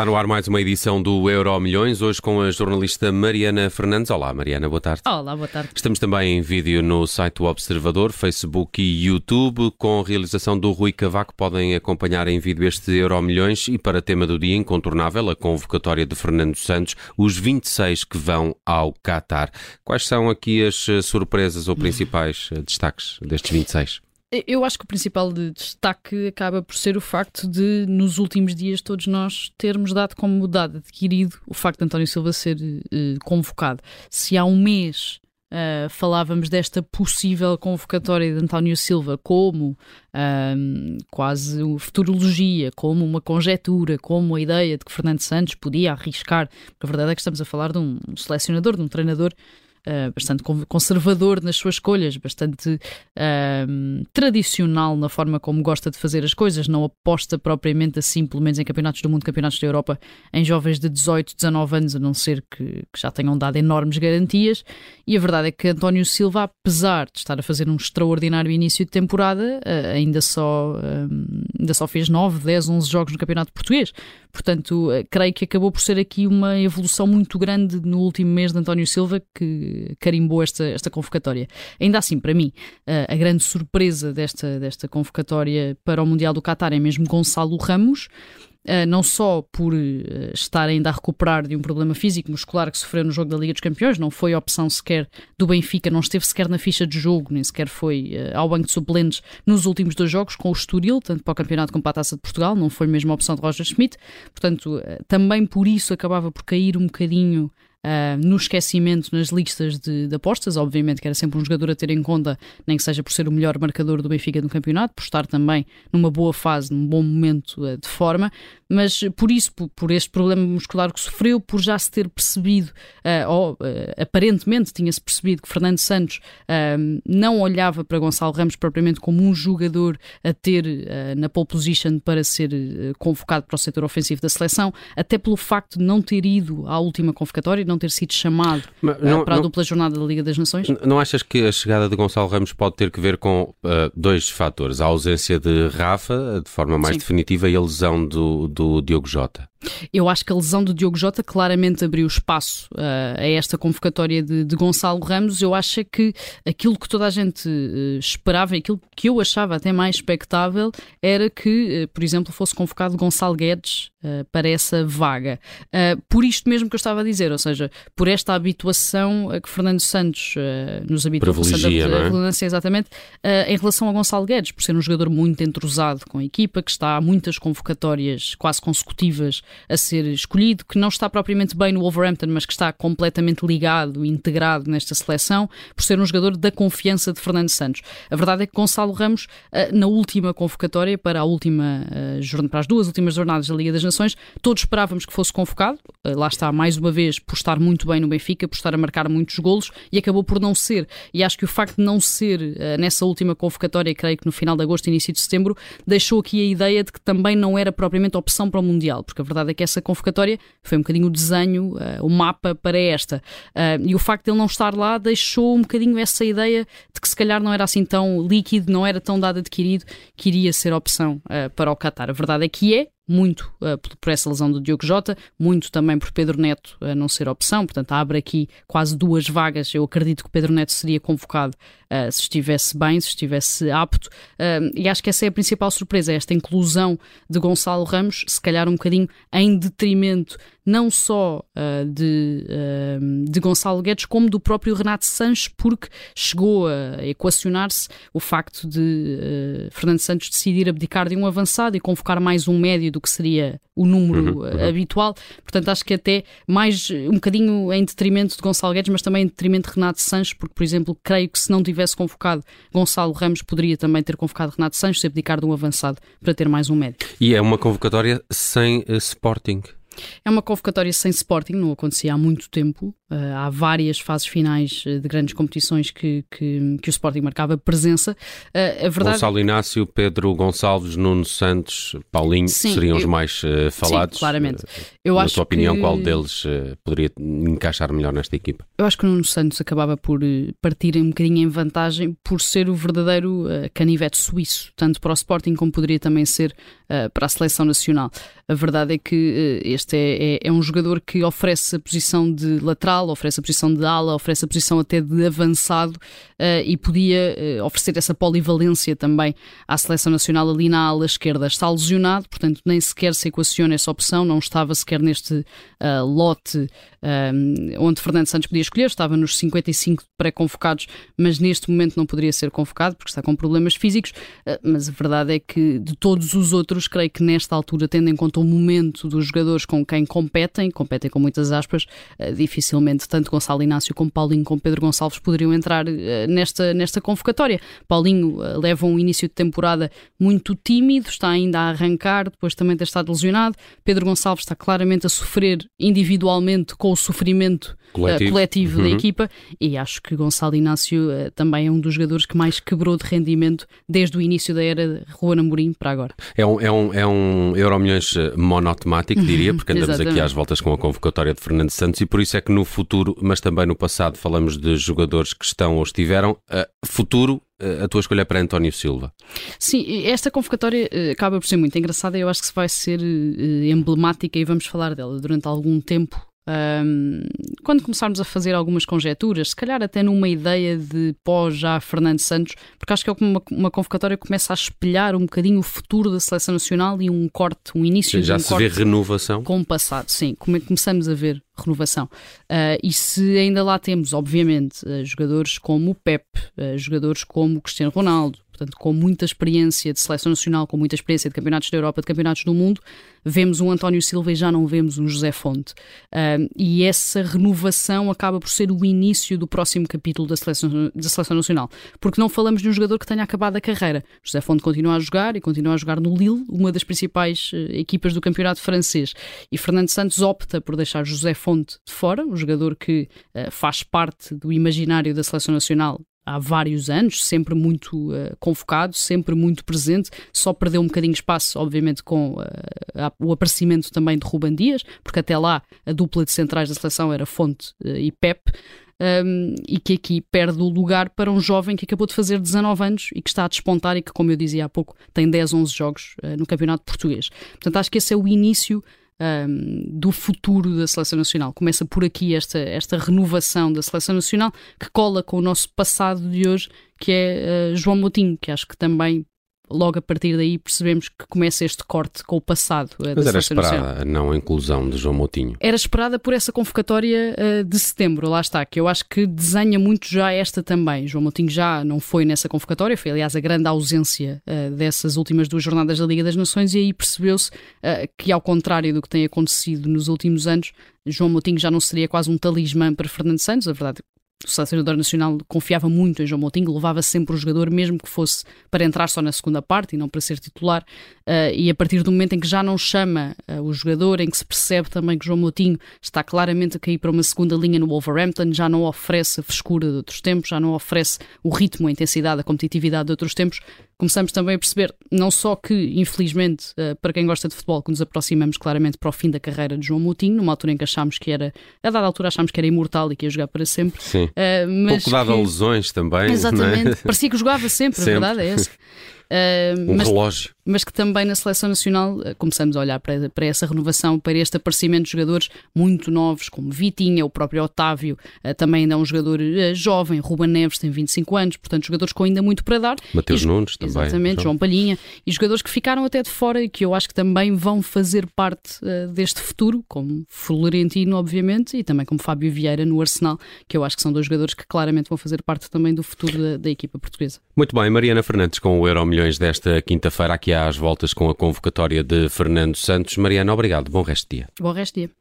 Está no ar mais uma edição do Euro Milhões, hoje com a jornalista Mariana Fernandes. Olá, Mariana, boa tarde. Olá, boa tarde. Estamos também em vídeo no site do Observador, Facebook e YouTube, com a realização do Rui Cavaco. Podem acompanhar em vídeo este Euro Milhões e para tema do dia incontornável, a convocatória de Fernando Santos, os 26 que vão ao Qatar. Quais são aqui as eh, surpresas ou principais eh, destaques destes 26? Eu acho que o principal de destaque acaba por ser o facto de, nos últimos dias, todos nós termos dado como dado adquirido o facto de António Silva ser uh, convocado. Se há um mês uh, falávamos desta possível convocatória de António Silva como uh, quase futurologia, como uma conjetura, como a ideia de que Fernando Santos podia arriscar, porque a verdade é que estamos a falar de um selecionador, de um treinador uh, bastante conservador nas suas escolhas, bastante uh, tradicional na forma como gosta de fazer as coisas, não aposta propriamente assim, pelo menos em campeonatos do mundo, campeonatos da Europa, em jovens de 18, 19 anos, a não ser que, que já tenham dado enormes garantias. E a verdade é que António Silva, apesar de estar a fazer um extraordinário início de temporada, uh, ainda, só, ainda só fez 9, 10, 11 jogos no Campeonato Português. Portanto, creio que acabou por ser aqui uma evolução muito grande no último mês de António Silva, que carimbou esta, esta convocatória. Ainda assim, para mim, a, grande surpresa desta, desta convocatória para o Mundial do Qatar é mesmo Gonçalo Ramos. Uh, não só por uh, estar ainda a recuperar de um problema físico muscular que sofreu no jogo da Liga dos Campeões, não foi opção sequer do Benfica, não esteve sequer na ficha de jogo, nem sequer foi uh, ao banco de suplentes nos últimos dois jogos com o Estoril, tanto para o campeonato como para a Taça de Portugal, não foi mesmo a opção de Roger Schmidt, portanto, também por isso acabava por cair um bocadinho uh, no esquecimento nas listas de, de, apostas. Obviamente que era sempre um jogador a ter em conta, nem que seja por ser o melhor marcador do Benfica no campeonato, por estar também numa boa fase, num bom momento uh, de forma, mas por isso, por, por, este problema muscular que sofreu, por já se ter percebido, uh, ou aparentemente tinha-se percebido que Fernando Santos não olhava para Gonçalo Ramos propriamente como um jogador a ter na pole position para ser convocado para o setor ofensivo da seleção, até pelo facto de não ter ido à última convocatória, não ter sido chamado Mas, não, para a não, dupla jornada da Liga das Nações? Não achas que a chegada de Gonçalo Ramos pode ter que ver com uh, dois fatores? A ausência de Rafa, de forma mais Sim. definitiva, e a lesão do, do Diogo Jota? Eu acho que a lesão do Diogo Jota claramente abriu espaço uh, a esta convocatória de, de, Gonçalo Ramos. Eu acho que aquilo que toda a gente uh, esperava, aquilo que eu achava até mais expectável, era que, uh, por exemplo, fosse convocado Gonçalo Guedes para essa vaga. por isto mesmo que eu estava a dizer, ou seja, por esta habituação a que Fernando Santos nos habitua, Privilegia, não é? exatamente, em relação a Gonçalo Guedes, por ser um jogador muito entrosado com a equipa, que está a muitas convocatórias quase consecutivas a ser escolhido, que não está propriamente bem no Wolverhampton, mas que está completamente ligado, integrado nesta seleção, por ser um jogador da confiança de Fernando Santos. A verdade é que Gonçalo Ramos, eh, na última convocatória para a última eh, para as duas últimas jornadas da Liga das Nações, todos esperávamos que fosse convocado. Eh, lá está, mais uma vez, por estar muito bem no Benfica, por estar a marcar muitos golos e acabou por não ser. E acho que o facto de não ser nessa última convocatória, creio que no final de agosto, início de setembro, deixou aqui a ideia de que também não era propriamente opção para o Mundial, porque a verdade verdade é que essa convocatória foi um bocadinho o desenho, uh, o mapa para esta. Uh, e o facto de ele não estar lá deixou um bocadinho essa ideia de que se calhar não era assim tão líquido, não era tão dado adquirido, que iria ser opção uh, para o Qatar. A verdade é que é, muito uh, por essa lesão do Diogo Jota, muito também por Pedro Neto uh, não ser opção, portanto abre aqui quase duas vagas. Eu acredito que Pedro Neto seria convocado uh, se estivesse bem, se estivesse apto, e acho que essa é a principal surpresa, esta inclusão de Gonçalo Ramos, se calhar um bocadinho em detrimento não só de, de Gonçalo Guedes, como do próprio Renato Sanches, porque chegou a equacionar-se o facto de uh, Fernando Santos decidir abdicar de um avançado e convocar mais um médio do que seria o número uhum, uhum. habitual. Portanto, acho que até mais um bocadinho em detrimento de Gonçalo Guedes, mas também em detrimento de Renato Sanches, porque, por exemplo, creio que se não tivesse convocado Gonçalo Ramos, poderia também ter convocado Renato Sanches, abdicar de um avançado para ter mais um médio. E é uma convocatória sem uh, Sporting. É uma convocatória sem Sporting, não acontecia há muito tempo. Uh, há várias fases finais de grandes competições que, que, que o Sporting marcava presença. Uh, a verdade... Gonçalo Inácio, Pedro Gonçalves, Nuno Santos, Paulinho sim, seriam eu... os mais uh, falados. Sim, claramente. Eu Na tua opinião, que... qual deles poderia encaixar melhor nesta equipa? Eu acho que o Nuno Santos acabava por partir um bocadinho em vantagem por ser o verdadeiro canivete suíço, tanto para o Sporting como poderia também ser para a seleção nacional. A verdade é que este é, é, é um jogador que oferece a posição de lateral, oferece a posição de ala, oferece a posição até de avançado uh, e podia uh, oferecer essa polivalência também à seleção nacional ali na ala esquerda. Está lesionado, portanto nem sequer se equaciona essa opção, não estava sequer neste uh, lote onde Fernando Santos podia escolher, estava nos 55 pré-convocados, mas neste momento não poderia ser convocado porque está com problemas físicos. mas a verdade é que de todos os outros, creio que nesta altura, tendo em conta o momento dos jogadores com quem competem, competem com muitas aspas, dificilmente tanto Gonçalo Inácio como Paulinho como Pedro Gonçalves poderiam entrar nesta, nesta convocatória. Paulinho uh, leva um início de temporada muito tímido, está ainda a arrancar, depois também ter estado lesionado. Pedro Gonçalves está claramente a sofrer individualmente com o sofrimento coletivo, uh, coletivo uhum. da equipa e acho que Gonçalo Inácio uh, também é um dos jogadores que mais quebrou de rendimento desde o início da era Juan Amorim para agora. É um, é um, é um Euromilhões monotemático, diria, porque andamos aqui às voltas com a convocatória de Fernando Santos e por isso é que no futuro, mas também no passado, falamos de jogadores que estão ou estiveram. Uh, futuro, a tua escolha é para António Silva. Sim, esta convocatória acaba por ser muito engraçada e eu acho que vai ser emblemática e vamos falar dela durante algum tempo um, quando começarmos a fazer algumas conjecturas, se calhar até numa ideia de pós já Fernando Santos, porque acho que é uma, uma convocatória que começa a espelhar um bocadinho o futuro da seleção nacional e um corte, um início já de um se vê renovação com o passado, sim, começamos a ver renovação. Uh, e se ainda lá temos, obviamente, uh, jogadores como o Pep, uh, jogadores como o Cristiano Ronaldo, portanto, com muita experiência de seleção nacional, com muita experiência de campeonatos da Europa, de campeonatos do mundo, vemos um António Silva e já não vemos um José Fonte. E essa renovação acaba por ser o início do próximo capítulo da seleção, da seleção nacional, porque não falamos de um jogador que tenha acabado a carreira. José Fonte continua a jogar e continua a jogar no Lille, uma das principais uh, equipas do campeonato francês. E Fernando Santos opta por deixar José Fonte de fora, um jogador que uh, faz parte do imaginário da seleção nacional há vários anos, sempre muito uh, convocado, sempre muito presente, só perdeu um bocadinho de espaço, obviamente, com uh, o aparecimento também de Ruban Dias, porque até lá a dupla de centrais da seleção era Fonte uh, e Pep. Um, e que aqui perde o lugar para um jovem que acabou de fazer 19 anos e que está a despontar e que, como eu dizia há pouco, tem 10, 11 jogos no Campeonato Português. Portanto, acho que esse é o início um, do futuro da seleção nacional. Começa por aqui esta, esta renovação da seleção nacional que cola com o nosso passado de hoje, que é uh, João Moutinho, que acho que também logo a partir daí percebemos que começa este corte com o passado. Mas era esperada a não inclusão de João Moutinho. Era esperada por essa convocatória uh, de setembro, lá está, que eu acho que desenha muito já esta também. João Moutinho já não foi nessa convocatória, foi aliás a grande ausência uh, dessas últimas duas jornadas da Liga das Nações e aí percebeu-se uh, que ao contrário do que tem acontecido nos últimos anos, João Moutinho já não seria quase um talismã para Fernando Santos, a verdade o selecionador nacional confiava muito em João Moutinho, levava sempre o jogador, mesmo que fosse para entrar só na segunda parte e não para ser titular. Uh, e a partir do momento em que já não chama uh, o jogador, em que se percebe também que João Moutinho está claramente a cair para uma segunda linha no Wolverhampton, já não oferece a frescura de outros tempos, já não oferece o ritmo, a intensidade, a competitividade de outros tempos, começamos também a perceber, não só que, infelizmente, uh, para quem gosta de futebol, que nos aproximamos claramente para o fim da carreira de João Moutinho, numa altura em que achámos que era, a dada altura achámos que era imortal e que ia jogar para sempre. Sim. Uh, mas Pouco dado que... a lesões também. Exatamente. É? Parecia que jogava sempre, sempre, a verdade é essa. Uh, um mas, relógio. Mas que também na seleção nacional uh, começamos a olhar para, para essa renovação, para este aparecimento de jogadores muito novos, como Vitinha, o próprio Otávio, uh, também ainda é um jogador jovem, Ruben Neves tem 25 anos, portanto, jogadores com ainda muito para dar. Mateus Nunes também. Exatamente, João. Palhinha, e jogadores que ficaram até de fora e que eu acho que também vão fazer parte deste futuro, como Florentino, obviamente, e também como Fábio Vieira no Arsenal, que eu acho que são dois jogadores que claramente vão fazer parte também do futuro da, da equipa portuguesa. Muito bem, Mariana Fernandes com o Euro Desta quinta-feira, aqui às voltas com a convocatória de Fernando Santos. Mariana, obrigado. Bom resto de dia. Bom resto de dia.